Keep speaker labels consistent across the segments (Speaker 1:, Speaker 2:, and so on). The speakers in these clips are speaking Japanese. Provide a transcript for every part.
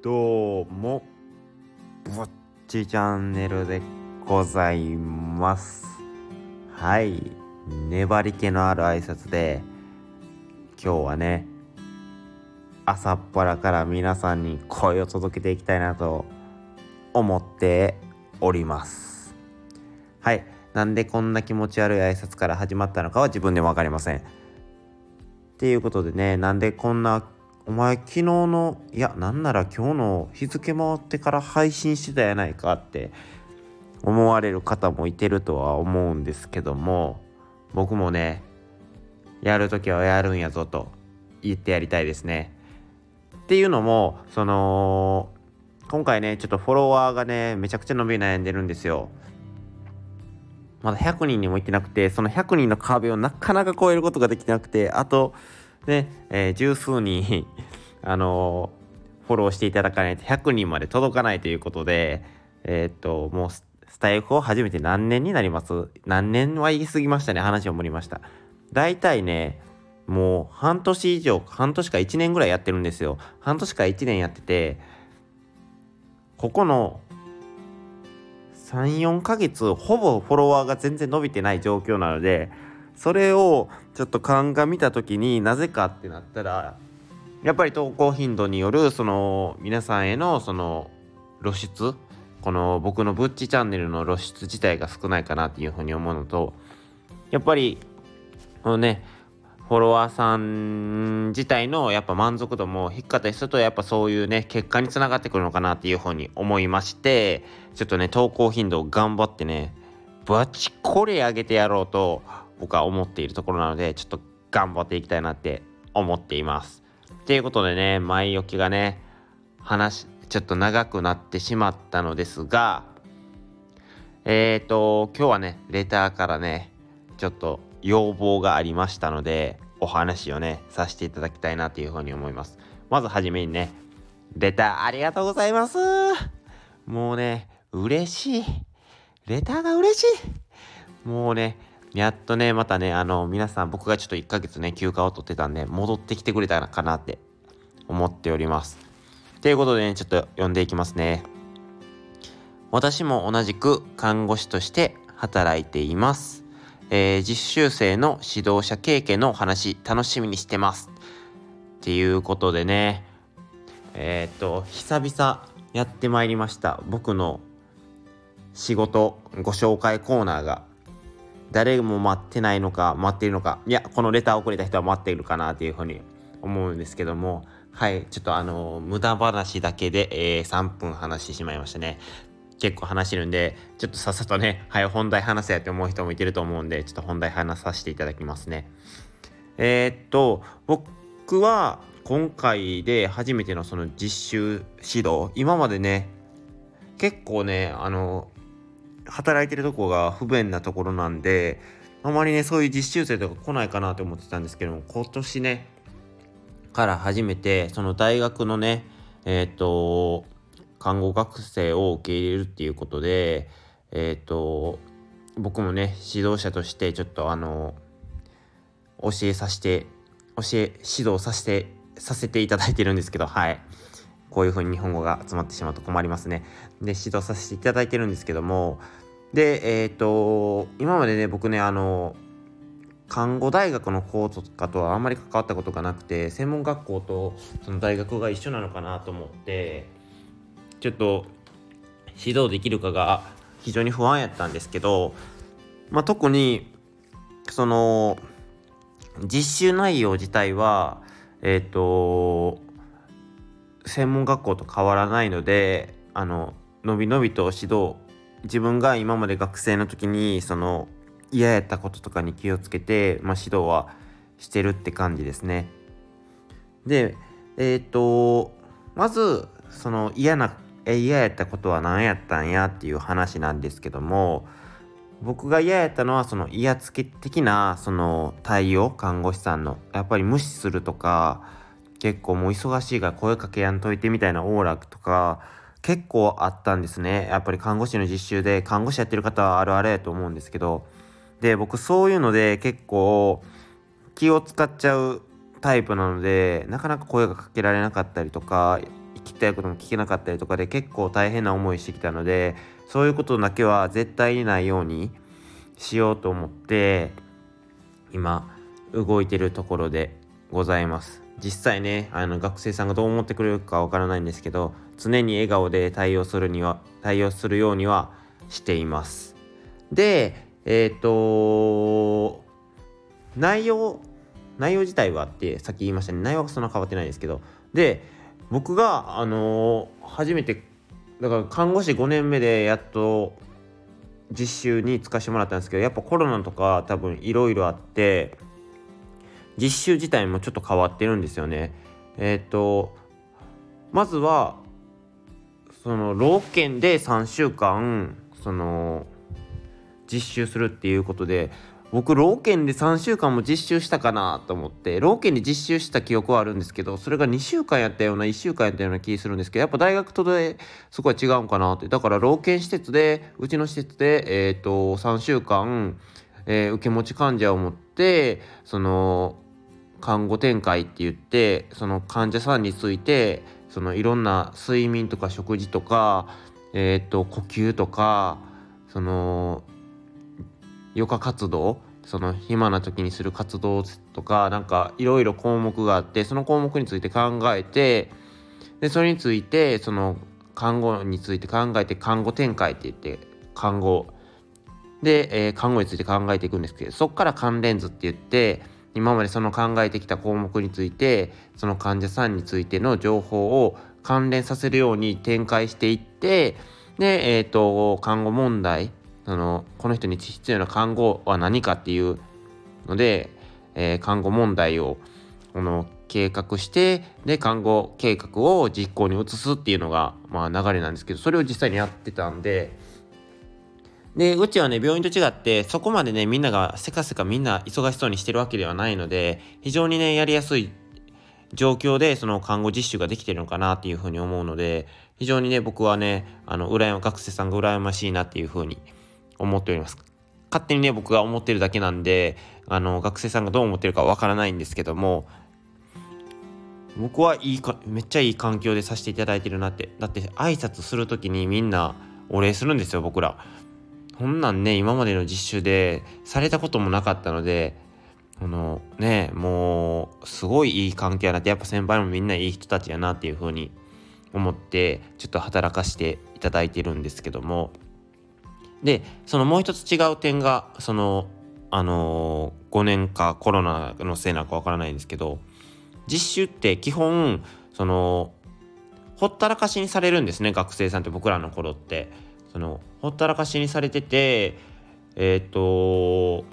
Speaker 1: どうもぼっちチャンネルでございます。はい。粘り気のある挨拶で今日はね朝っぱらから皆さんに声を届けていきたいなと思っております。はい。なんでこんな気持ち悪い挨拶から始まったのかは自分でも分かりません。っていうことでねなんでこんなお前昨日のいやなんなら今日の日付回ってから配信してたやないかって思われる方もいてるとは思うんですけども僕もねやるときはやるんやぞと言ってやりたいですね。っていうのもその今回ねちょっとフォロワーがねめちゃくちゃ伸び悩んでるんですよ。まだ100人にも行ってなくてその100人の壁をなかなか超えることができなくてあとね、えー、十数人 あのー、フォローしていただかないと100人まで届かないということでえー、っともうスタイフを始めて何年になります？何年は言い過ぎましたね話を盛りました。大体ねもう半年以上半年か1年ぐらいやってるんですよ。半年か1年やっててここの34ヶ月ほぼフォロワーが全然伸びてない状況なのでそれをちょっと鑑みた時になぜかってなったらやっぱり投稿頻度によるその皆さんへのその露出この僕のブッチチャンネルの露出自体が少ないかなっていうふうに思うのとやっぱりこのねフォロワーさん自体のやっぱ満足度も低かったりするとやっぱそういうね結果につながってくるのかなっていうふうに思いましてちょっとね投稿頻度を頑張ってねバチコリ上げてやろうと僕は思っているところなのでちょっと頑張っていきたいなって思っています。ということでね前置きがね話ちょっと長くなってしまったのですがえっ、ー、と今日はねレターからねちょっと要望がありましたのでお話をねさせていただきたいなというふうに思います。まずはじめにねレターありがとうございます。もうね嬉しい。レターが嬉しい。もうねやっとねまたねあの皆さん僕がちょっと1ヶ月ね休暇を取ってたんで戻ってきてくれたかなって思っております。ということでねちょっと読んでいきますね。私も同じく看護師として働いています。えー、実習生の指導者経験の話楽しみにしてます。っていうことでねえー、っと久々やってまいりました。僕の仕事ご紹介コーナーが誰も待ってないのか待っているのかいやこのレターをくれた人は待っているかなっていうふうに思うんですけどもはいちょっとあの無駄話だけで、えー、3分話してしまいましたね結構話してるんで、ちょっとさっさとね、はい、本題話せやって思う人もいてると思うんで、ちょっと本題話させていただきますね。えー、っと、僕は今回で初めてのその実習指導、今までね、結構ね、あの、働いてるとこが不便なところなんで、あまりね、そういう実習生とか来ないかなと思ってたんですけども、今年ね、から初めて、その大学のね、えー、っと、看護学生を受け入れるっていうことで、えっ、ー、と、僕もね、指導者としてちょっとあの、教えさせて、教え、指導させて、させていただいてるんですけど、はい。こういう風に日本語が集まってしまうと困りますね。で、指導させていただいてるんですけども、で、えっ、ー、と、今までね、僕ね、あの、看護大学の子とかとはあんまり関わったことがなくて専門学校とその大学が一緒なのかなと思ってちょっと指導できるかが非常に不安やったんですけど、まあ、特にその実習内容自体はえっ、ー、と専門学校と変わらないのであののびのびと指導自分が今まで学生の時にその嫌やったこととかに気をつけて、まあ、指導はしてるって感じですね。でえっ、とまずその嫌な嫌やったことは何やったんやっていう話なんですけども僕が嫌やったのはその威圧的なその対応看護師さんのやっぱり無視するとか結構もう忙しいから声かけやんといてみたいなオーラとか結構あったんですね。やっぱり看護師の実習で看護師やってる方はあるあるやと思うんですけど。で僕そういうので結構気を使っちゃうタイプなのでなかなか声がかけられなかったりとかきたいことも聞けなかったりとかで結構大変な思いしてきたのでそういうことだけは絶対にないようにしようと思って今動いてるところでございます。実際ねあの学生さんがどう思ってくれるかわからないんですけど常に笑顔で対応するには対応するようにはしています。でえっ、ー、と内容内容自体はってさっき言いましたね。内容はそんな変わってないですけど。で僕があのー、初めてだから看護師5年目でやっと実習に就かしてもらったんですけどやっぱコロナとか多分いろいろあって実習自体もちょっと変わってるんですよね。えっ、ー、とまずはその老犬で3週間その実習するっていうことで僕老犬で3週間も実習したかなと思って老犬で実習した記憶はあるんですけどそれが2週間やったような1週間やったような気するんですけどやっぱ大学とでそこは違うんかなってだから老犬施設でうちの施設で、えーと、3週間、えー、受け持ち患者を持ってその看護展開って言ってその患者さんについてそのいろんな睡眠とか食事とか、えーと呼吸とかその余暇活動その暇な時にする活動とかなんかいろいろ項目があってその項目について考えてでそれについてその看護について考えて看護展開って言って看護。で、えー、看護について考えていくんですけどそこから関連図って言って今までその考えてきた項目についてその患者さんについての情報を関連させるように展開していってで、えーと看護問題そのこの人に必要な看護は何かっていうので、えー、看護問題をこの計画してで看護計画を実行に移すっていうのが、まあ、流れなんですけどそれを実際にやってたんででうちはね病院と違ってそこまでねみんながせかせかみんな忙しそうにしてるわけではないので非常にねやりやすい状況でその看護実習ができてるのかなっていうふうに思うので非常にね僕はねあの羨ま学生さんが羨ましいなっていうふうに思っております。勝手にね僕が思ってるだけなんであの学生さんがどう思ってるかわからないんですけども僕はいいかめっちゃいい環境でさせていただいてるなってだって挨拶する時にみんなお礼するんですよ僕ら。こんなんね今までの実習でされたこともなかったのであのねもうすごいいい関係やなってやっぱ先輩もみんないい人たちやなっていう風に思ってちょっと働かしていただいてるんですけども。でそのもう一つ違う点がそのあの、5年かコロナのせいなのかわからないんですけど実習って基本そのほったらかしにされるんですね学生さんって僕らの頃って。そのほったらかしにされててえっ、と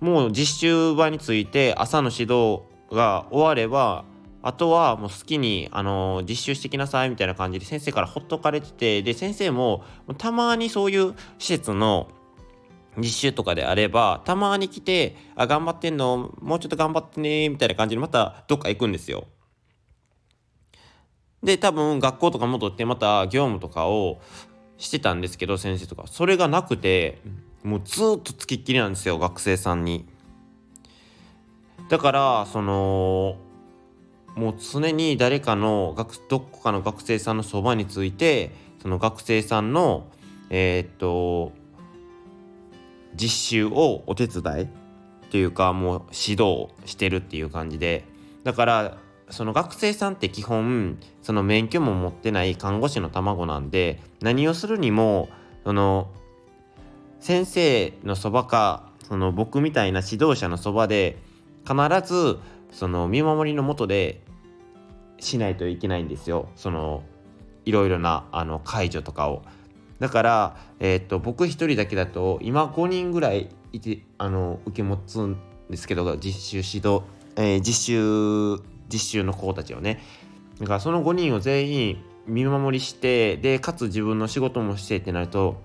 Speaker 1: もう実習場について朝の指導が終わればあとはもう好きに、あの、実習してきなさいみたいな感じで先生からほっとかれててで先生もたまにそういう施設の実習とかであればたまに来て「あ頑張ってんのもうちょっと頑張ってね」みたいな感じでまたどっか行くんですよ。で多分学校とか戻ってまた業務とかをしてたんですけど先生とか。それがなくてもうずっとつきっきりなんですよ学生さんに。だからそのもう常に誰かの学どこかの学生さんのそばについてその学生さんのえー、っと実習をお手伝いっていうかもう指導してるっていう感じで。だからその学生さんって基本その免許も持ってない看護師の卵なんで何をするにもその先生のそばかその僕みたいな指導者のそばで必ずその見守りのもとでしないといけないんですよそのいろいろなあの解除とかを。だから、えー、っと僕一人だけだと今5人ぐらいいてあの受け持つんですけど実習指導、えー、実習実習の子たちをね。だからその5人を全員見守りしてでかつ自分の仕事もしてってなると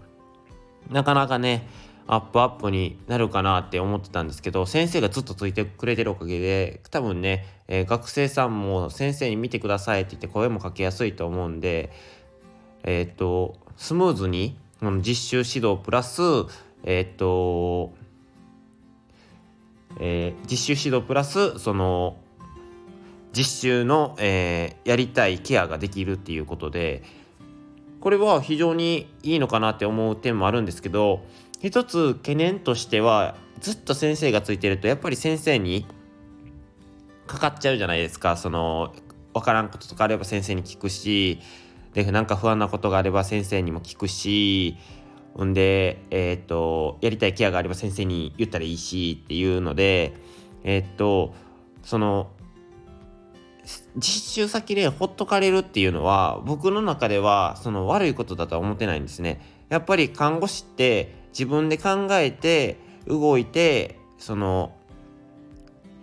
Speaker 1: なかなかねアップアップになるかなって思ってたんですけど先生がずっとついてくれてるおかげで多分ね、えー、学生さんも先生に見てくださいって言って声もかけやすいと思うんでえー、っとスムーズに実習指導プラスえー、っと、え、実習指導プラスその実習の、えー、やりたいケアができるっていうことでこれは非常にいいのかなって思う点もあるんですけど一つ懸念としてはずっと先生がついてるとやっぱり先生にかかっちゃうじゃないですか。その分からんこととかあれば先生に聞くしでなんか不安なことがあれば先生にも聞くしほんで、えー、っとやりたいケアがあれば先生に言ったらいいしっていうのでえー、っとその実習先でほっとかれるっていうのは僕の中ではその悪いことだとは思ってないんですね。やっぱり看護師って自分で考えて動いてその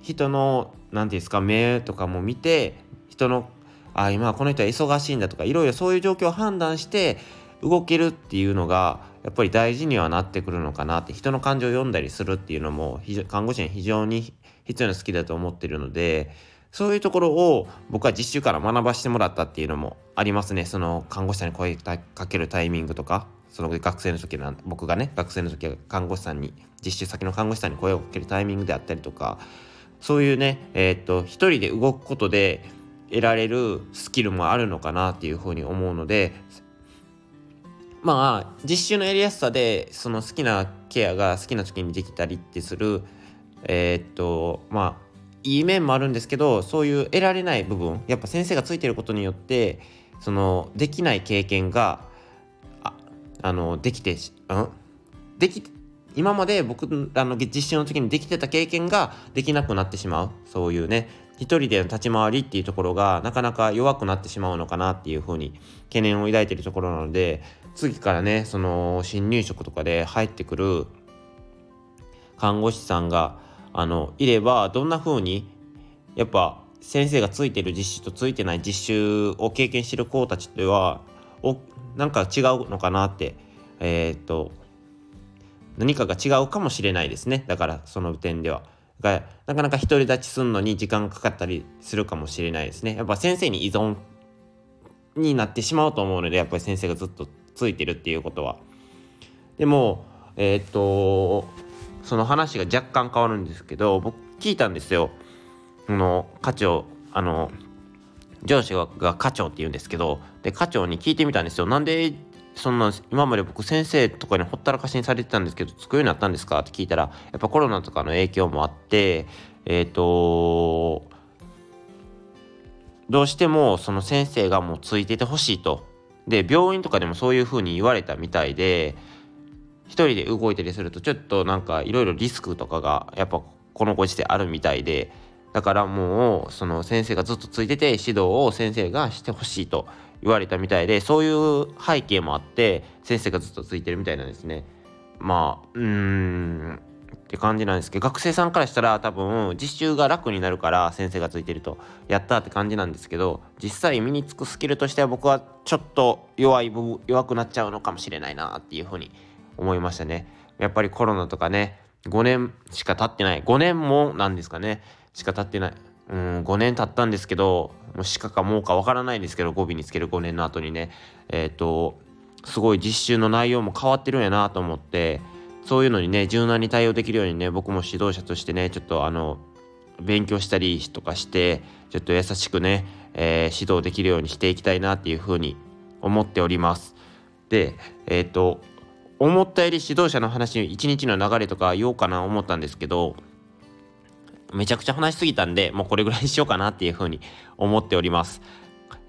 Speaker 1: 人の何て言うんですか目とかも見て人のあ今この人は忙しいんだとかいろいろそういう状況を判断して動けるっていうのがやっぱり大事にはなってくるのかなって人の感情を読んだりするっていうのも看護師に非常に必要な好きだと思ってるのでそういうところを僕は実習から学ばしてもらったっていうのもありますね。その看護師さんに声かけるタイミングとかその学生の時なん僕がね学生の時は看護師さんに実習先の看護師さんに声をかけるタイミングであったりとかそういうねえー、っと一人で動くことで得られるスキルもあるのかなっていうふうに思うのでまあ実習のやりやすさでその好きなケアが好きな時にできたりってするえー、っとまあいい面もあるんですけどそういう得られない部分やっぱ先生がついてることによってそのできない経験がああのできてうん？でき今まで僕あの実習の時にできてた経験ができなくなってしまう。そういうね一人での立ち回りっていうところがなかなか弱くなってしまうのかなっていうふうに懸念を抱いてるところなので次からねその新入職とかで入ってくる看護師さんがあのいればどんな風にやっぱ先生がついてる実習とついてない実習を経験してる子たちではおなんか違うのかなってえー、っと何かが違うかもしれないですねだからその点では。がなかなか独り立ちするのに時間がかかったりするかもしれないですね。やっぱ先生に依存になってしまうと思うのでやっぱり先生がずっとついてるっていうことは。でもえー、っとその話が若干変わるんですけど僕聞いたんですよ。の課長あの上司が課長って言うんですけどで課長に聞いてみたんですよ。なんでそんな今まで僕先生とかにほったらかしにされてたんですけどつくようになったんですかって聞いたらやっぱコロナとかの影響もあってえっ、ー、とどうしてもその先生がもうついててほしいと。で病院とかでもそういうふうに言われたみたいで一人で動いたりするとちょっとなんかいろいろリスクとかがやっぱこのご時世あるみたいでだからもうその先生がずっとついてて指導を先生がしてほしいと言われたみたいでそういう背景もあって先生がずっとついてるみたいなんですね。まあうーんって感じなんですけど学生さんからしたら多分実習が楽になるから先生がついてるとやったって感じなんですけど実際身につくスキルとしては僕はちょっと弱い部弱くなっちゃうのかもしれないなっていうふうに思いましたね。やっぱりコロナとかね、5年しか経ってない。5年もなんですかね、しか経ってない。うん、5年経ったんですけど、もうしかかもうかわからないんですけど、語尾につける5年の後にね、えっ、ー、と、すごい実習の内容も変わってるんやなと思って、そういうのにね、柔軟に対応できるようにね、僕も指導者としてね、ちょっとあの、勉強したりとかして、ちょっと優しくね、えー、指導できるようにしていきたいなっていうふうに思っております。で、えっ、ー、と、思ったより指導者の話一日の流れとか言おうかな思ったんですけどめちゃくちゃ話しすぎたんでもうこれぐらいにしようかなっていうふうに思っております。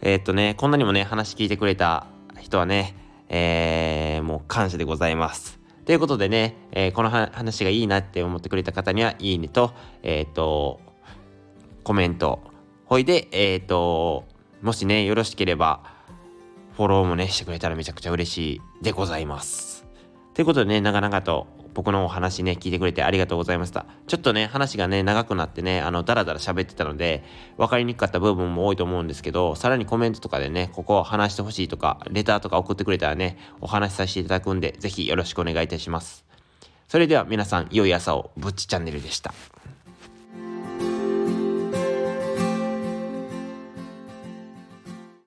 Speaker 1: えー、っとねこんなにもね話聞いてくれた人はねえー、もう感謝でございます。ということでね、えー、この話がいいなって思ってくれた方にはいいねとえっとコメント。ほいでえっともしねよろしければフォローもねしてくれたらめちゃくちゃ嬉しいでございます。ということでね、長々と僕のお話ね、聞いてくれてありがとうございました。ちょっとね、話がね、長くなってね、あの、だらだら喋ってたので、分かりにくかった部分も多いと思うんですけど、さらにコメントとかでね、ここを話してほしいとか、レターとか送ってくれたらね、お話しさせていただくんで、ぜひよろしくお願いいたします。それでは皆さん、良い朝を、ぶっちチャンネルでした。